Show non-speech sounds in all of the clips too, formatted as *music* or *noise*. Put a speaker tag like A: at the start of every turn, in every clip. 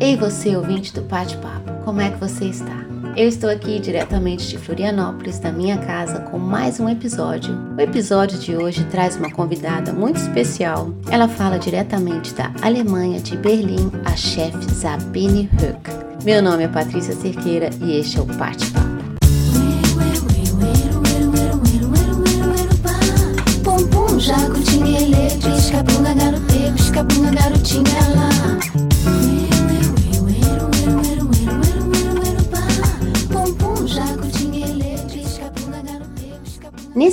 A: Ei você, ouvinte do Pate Papo, como é que você está? Eu estou aqui diretamente de Florianópolis, da minha casa, com mais um episódio. O episódio de hoje traz uma convidada muito especial. Ela fala diretamente da Alemanha, de Berlim, a chefe Sabine Höck. Meu nome é Patrícia Cerqueira e este é o Pate Papo.
B: Pum pum,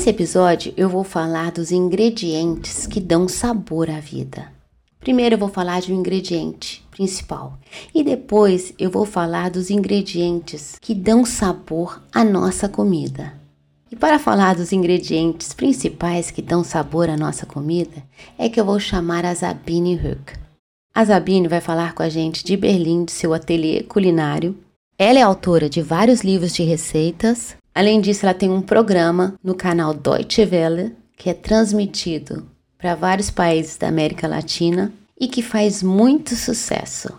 A: Nesse episódio eu vou falar dos ingredientes que dão sabor à vida. Primeiro eu vou falar de um ingrediente principal e depois eu vou falar dos ingredientes que dão sabor à nossa comida. E para falar dos ingredientes principais que dão sabor à nossa comida, é que eu vou chamar a Sabine Höck. A Sabine vai falar com a gente de Berlim, de seu ateliê culinário. Ela é autora de vários livros de receitas. Além disso, ela tem um programa no canal Deutsche Welle, que é transmitido para vários países da América Latina e que faz muito sucesso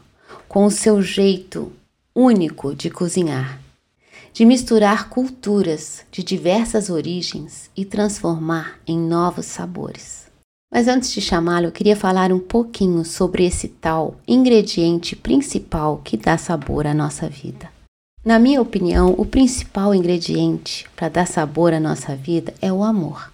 A: com o seu jeito único de cozinhar de misturar culturas de diversas origens e transformar em novos sabores. Mas antes de chamá-lo, eu queria falar um pouquinho sobre esse tal ingrediente principal que dá sabor à nossa vida. Na minha opinião, o principal ingrediente para dar sabor à nossa vida é o amor.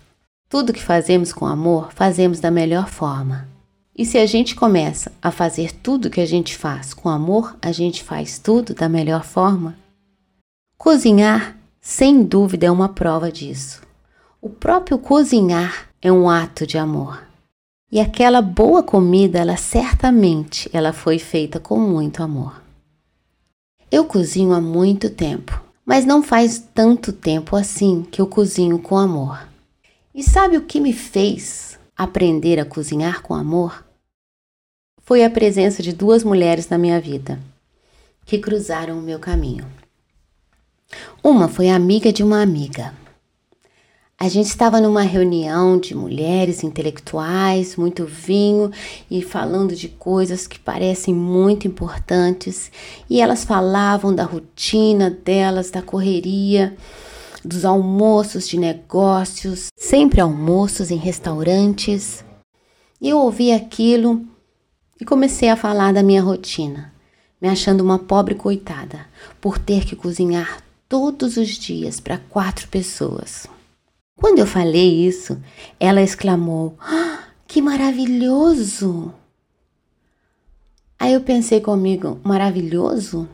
A: Tudo que fazemos com amor, fazemos da melhor forma. E se a gente começa a fazer tudo que a gente faz com amor, a gente faz tudo da melhor forma Cozinhar, sem dúvida, é uma prova disso. O próprio cozinhar é um ato de amor. E aquela boa comida, ela certamente ela foi feita com muito amor. Eu cozinho há muito tempo, mas não faz tanto tempo assim que eu cozinho com amor. E sabe o que me fez aprender a cozinhar com amor? Foi a presença de duas mulheres na minha vida que cruzaram o meu caminho. Uma foi amiga de uma amiga. A gente estava numa reunião de mulheres intelectuais, muito vinho e falando de coisas que parecem muito importantes, e elas falavam da rotina delas, da correria, dos almoços de negócios, sempre almoços em restaurantes. E eu ouvi aquilo e comecei a falar da minha rotina, me achando uma pobre coitada por ter que cozinhar todos os dias para quatro pessoas. Quando eu falei isso, ela exclamou: ah, Que maravilhoso! Aí eu pensei comigo: Maravilhoso?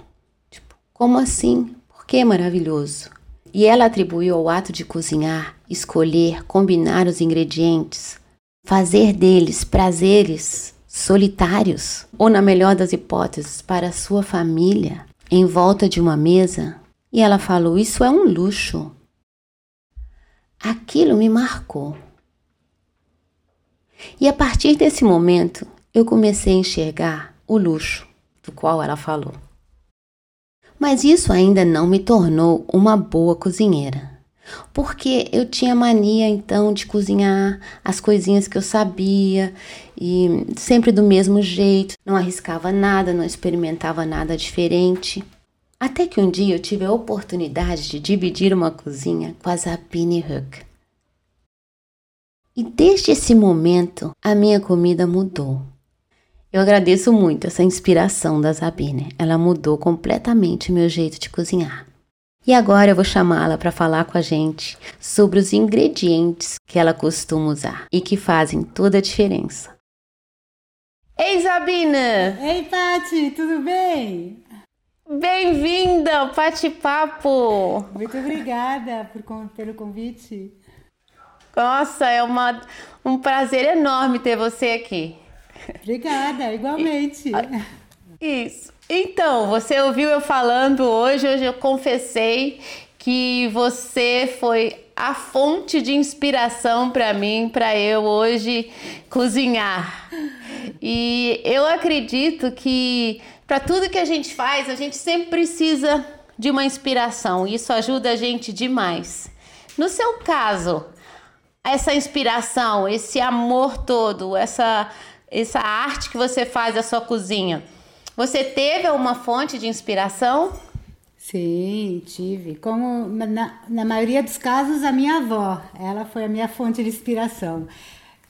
A: Tipo, como assim? Por que maravilhoso? E ela atribuiu ao ato de cozinhar, escolher, combinar os ingredientes, fazer deles prazeres solitários, ou na melhor das hipóteses, para sua família, em volta de uma mesa, e ela falou: Isso é um luxo. Aquilo me marcou. E a partir desse momento, eu comecei a enxergar o luxo do qual ela falou. Mas isso ainda não me tornou uma boa cozinheira. Porque eu tinha mania então de cozinhar as coisinhas que eu sabia e sempre do mesmo jeito, não arriscava nada, não experimentava nada diferente. Até que um dia eu tive a oportunidade de dividir uma cozinha com a Sabine Huck. E desde esse momento a minha comida mudou. Eu agradeço muito essa inspiração da Sabine. Ela mudou completamente meu jeito de cozinhar. E agora eu vou chamá-la para falar com a gente sobre os ingredientes que ela costuma usar e que fazem toda a diferença. Ei, Sabine!
C: Ei, Pati, tudo bem?
A: Bem-vinda ao Pate Papo!
C: Muito obrigada por, pelo convite.
A: Nossa, é uma, um prazer enorme ter você aqui.
C: Obrigada, igualmente.
A: Isso. Então, você ouviu eu falando hoje, hoje eu confessei que você foi a fonte de inspiração para mim, para eu hoje cozinhar. E eu acredito que para tudo que a gente faz, a gente sempre precisa de uma inspiração. Isso ajuda a gente demais. No seu caso, essa inspiração, esse amor todo, essa essa arte que você faz da sua cozinha, Você teve uma fonte de inspiração?
C: Sim, tive. Como na, na maioria dos casos, a minha avó, ela foi a minha fonte de inspiração.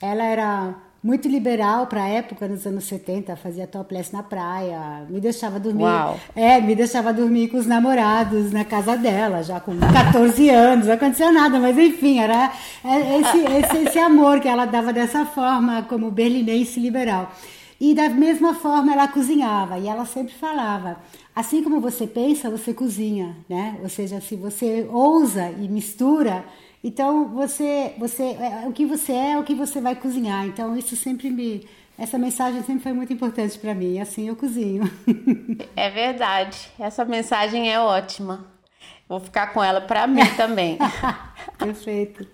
C: Ela era muito liberal para a época, nos anos 70, fazia topless na praia, me deixava dormir.
A: Uau.
C: É, me deixava dormir com os namorados na casa dela, já com 14 anos, não aconteceu nada, mas enfim, era esse, esse, esse amor que ela dava dessa forma, como berlinense liberal. E da mesma forma ela cozinhava, e ela sempre falava: assim como você pensa, você cozinha, né? Ou seja, se você ousa e mistura, então você, você, é, o que você é, é o que você vai cozinhar. Então isso sempre me, essa mensagem sempre foi muito importante para mim. Assim eu cozinho. *laughs*
A: É verdade. Essa mensagem é ótima. Vou ficar com ela para mim também. *laughs*
C: Perfeito.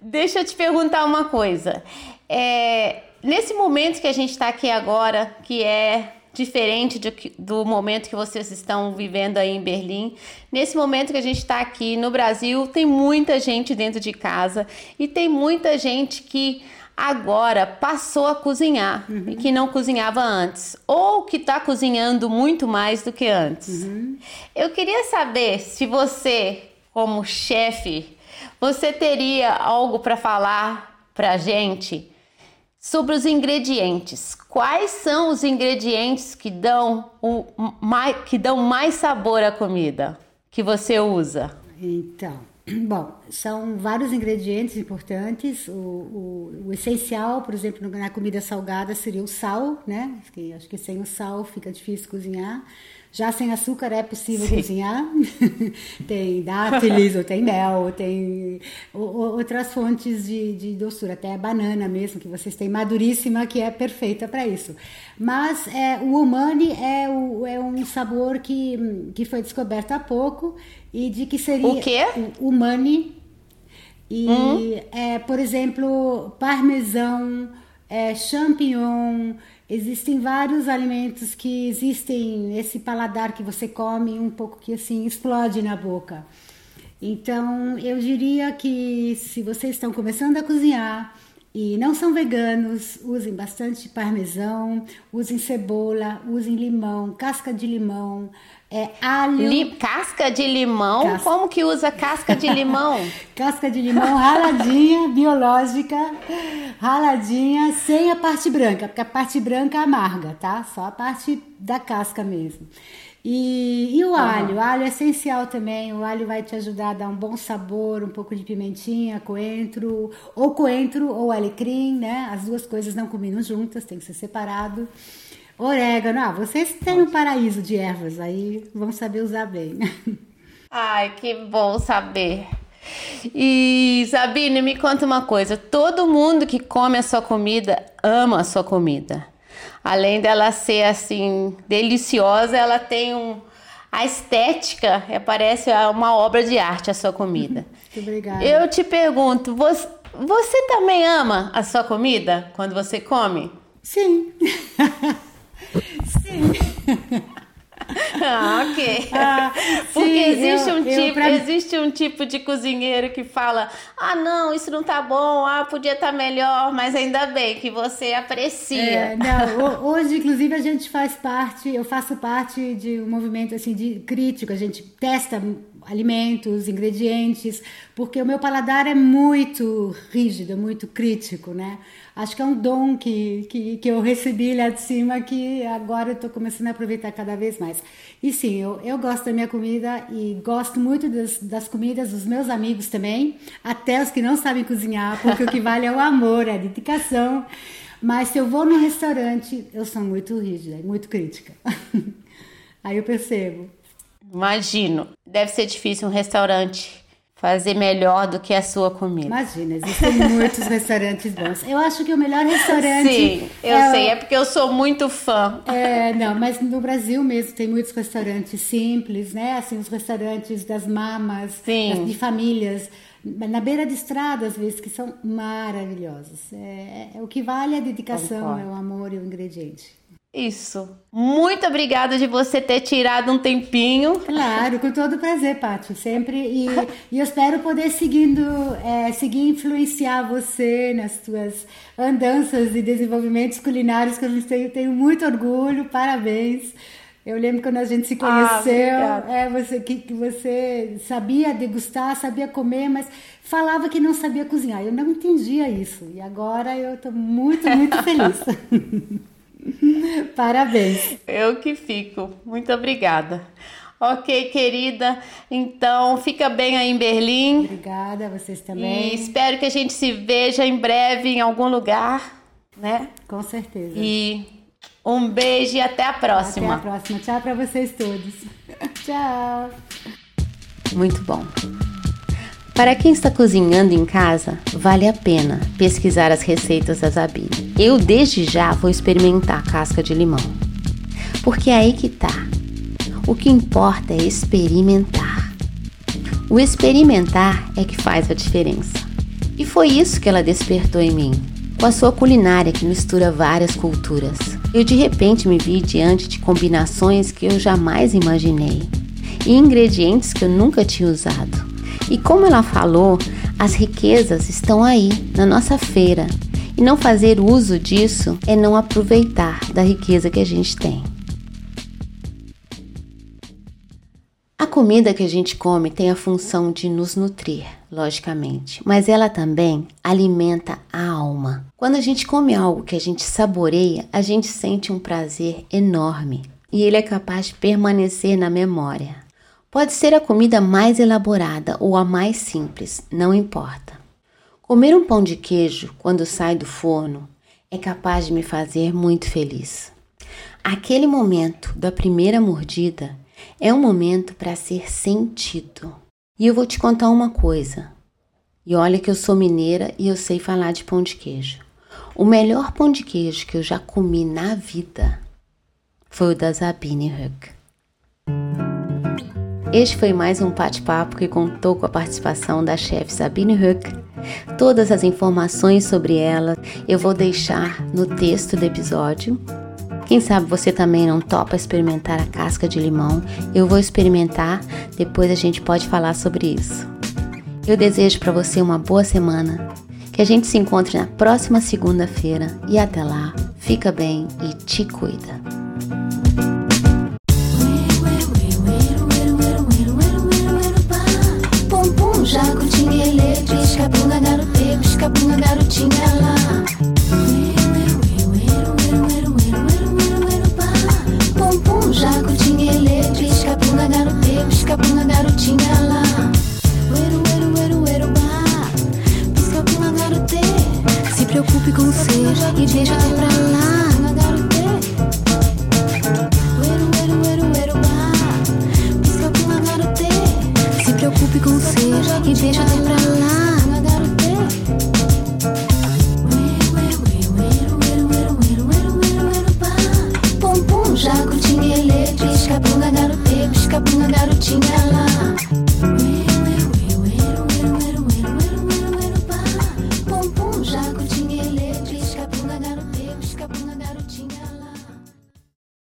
A: Deixa eu te perguntar uma coisa. É, nesse momento que a gente está aqui agora, que é diferente do, do momento que vocês estão vivendo aí em Berlim. Nesse momento que a gente está aqui no Brasil, tem muita gente dentro de casa e tem muita gente que agora passou a cozinhar uhum. e que não cozinhava antes, ou que está cozinhando muito mais do que antes. Uhum. Eu queria saber se você, como chefe, você teria algo para falar para a gente sobre os ingredientes. Quais são os ingredientes que dão, o, mais, que dão mais sabor à comida que você usa?
C: Então, *clears throat* bom, são vários ingredientes importantes. O, o, o, essencial, por exemplo, na comida salgada seria o sal, né? Acho que sem o sal fica difícil cozinhar. Já sem açúcar é possível Sim. cozinhar. *laughs* tem dátiles, ou tem mel, ou tem outras fontes de, de doçura, até a banana mesmo, que vocês têm maduríssima, que é perfeita para isso. Mas é, o umami é, o, é um sabor que, que foi descoberto há pouco e de que seria...
A: O quê?
C: O umami. E, hum? é, por exemplo, parmesão, é, champignon Existem vários alimentos que existem esse paladar que você come um pouco que assim explode na boca. Então, eu diria que se vocês estão começando a cozinhar e não são veganos, usem bastante parmesão, usem cebola, usem limão, casca de limão, é alho.
A: Li, casca de limão? Casca. Como que usa casca de limão? *laughs*
C: casca de limão raladinha, *laughs* biológica, raladinha, sem a parte branca, porque a parte branca amarga, tá? Só a parte da casca mesmo. E, e o alho, o alho é essencial também. O alho vai te ajudar a dar um bom sabor, um pouco de pimentinha, coentro, ou coentro ou alecrim, né? As duas coisas não combinam juntas, tem que ser separado. Orégano, ah, vocês têm um paraíso de ervas aí, vão saber usar bem. *laughs*
A: Ai, que bom saber. E Sabine, me conta uma coisa: todo mundo que come a sua comida ama a sua comida. Além dela ser assim deliciosa, ela tem um a estética, é, parece uma obra de arte a sua comida. *laughs*
C: Muito obrigada.
A: Eu te pergunto, você, você também ama a sua comida quando você come?
C: Sim. *laughs* Sim.
A: Ah, ok. Ah, Porque sim, existe, eu, um tipo, pra... existe um tipo de cozinheiro que fala: ah, não, isso não tá bom, ah, podia estar tá melhor, mas ainda bem que você aprecia.
C: É, não, hoje, inclusive, a gente faz parte, eu faço parte de um movimento assim de crítico, a gente testa alimentos, ingredientes, porque o meu paladar é muito rígido, é muito crítico, né? Acho que é um dom que, que, que eu recebi lá de cima que agora eu estou começando a aproveitar cada vez mais. E sim, eu, eu gosto da minha comida e gosto muito das, das comidas dos meus amigos também, até os que não sabem cozinhar, porque o que vale é o amor, é a dedicação. Mas se eu vou num restaurante, eu sou muito rígida, muito crítica. *laughs* Aí eu percebo.
A: Imagino. Deve ser difícil um restaurante fazer melhor do que a sua comida.
C: Imagina, existem *laughs* muitos restaurantes bons. Eu acho que o melhor restaurante.
A: Sim, eu é sei, o... é porque eu sou muito fã.
C: É, não, mas no Brasil mesmo tem muitos restaurantes simples, né? Assim, os restaurantes das mamas,
A: Sim.
C: de famílias. Na beira de estrada, às vezes, que são maravilhosos. É, é o que vale é a dedicação, Concordo. é o amor e o ingrediente.
A: Isso. Muito obrigada de você ter tirado um tempinho.
C: Claro, com todo prazer, Paty. Sempre. E, e eu espero poder seguindo, é, seguir influenciar você nas suas andanças e desenvolvimentos culinários, que eu tenho, tenho muito orgulho. Parabéns. Eu lembro quando a gente se
A: Ah,
C: conheceu,
A: obrigada.
C: é, você, que, que você sabia degustar, sabia comer, mas falava que não sabia cozinhar. Eu não entendia isso. E agora eu estou muito, muito *laughs* feliz. *laughs* *laughs* Parabéns.
A: Eu que fico. Muito obrigada. Ok, querida. Então, fica bem aí em Berlim.
C: Obrigada, vocês
A: E
C: também.
A: espero que a gente se veja em breve em algum lugar, né?
C: Com certeza.
A: E um beijo e até a
C: Até
A: próxima.
C: a próxima. Tchau para vocês todos. *laughs* Tchau.
A: Muito bom. Para quem está cozinhando em casa, vale a pena pesquisar as receitas da Zabine. Eu desde já vou experimentar a casca de limão. Porque é aí que tá. O que importa é experimentar. O experimentar é que faz a diferença. E foi isso que ela despertou em mim, com a sua culinária que mistura várias culturas. Eu de repente me vi diante de combinações que eu jamais imaginei e ingredientes que eu nunca tinha usado. E como ela falou, as riquezas estão aí, na nossa feira. E não fazer uso disso é não aproveitar da riqueza que a gente tem. A comida que a gente come tem a função de nos nutrir, logicamente, mas ela também alimenta a alma. Quando a gente come algo que a gente saboreia, a gente sente um prazer enorme e ele é capaz de permanecer na memória. Pode ser a comida mais elaborada ou a mais simples, não importa. Comer um pão de queijo quando sai do forno é capaz de me fazer muito feliz. Aquele momento da primeira mordida é um momento para ser sentido. E eu vou te contar uma coisa. E olha que eu sou mineira e eu sei falar de pão de queijo. O melhor pão de queijo que eu já comi na vida foi o da Sabine Huck. Este foi mais um bate-papo que contou com a participação da chefe Sabine Huck. Todas as informações sobre ela eu vou deixar no texto do episódio. Quem sabe você também não topa experimentar a casca de limão? Eu vou experimentar, depois a gente pode falar sobre isso. Eu desejo para você uma boa semana, que a gente se encontre na próxima segunda-feira e até lá, fica bem e te cuida.
B: Preocupe com o ser e deixa até pra lá.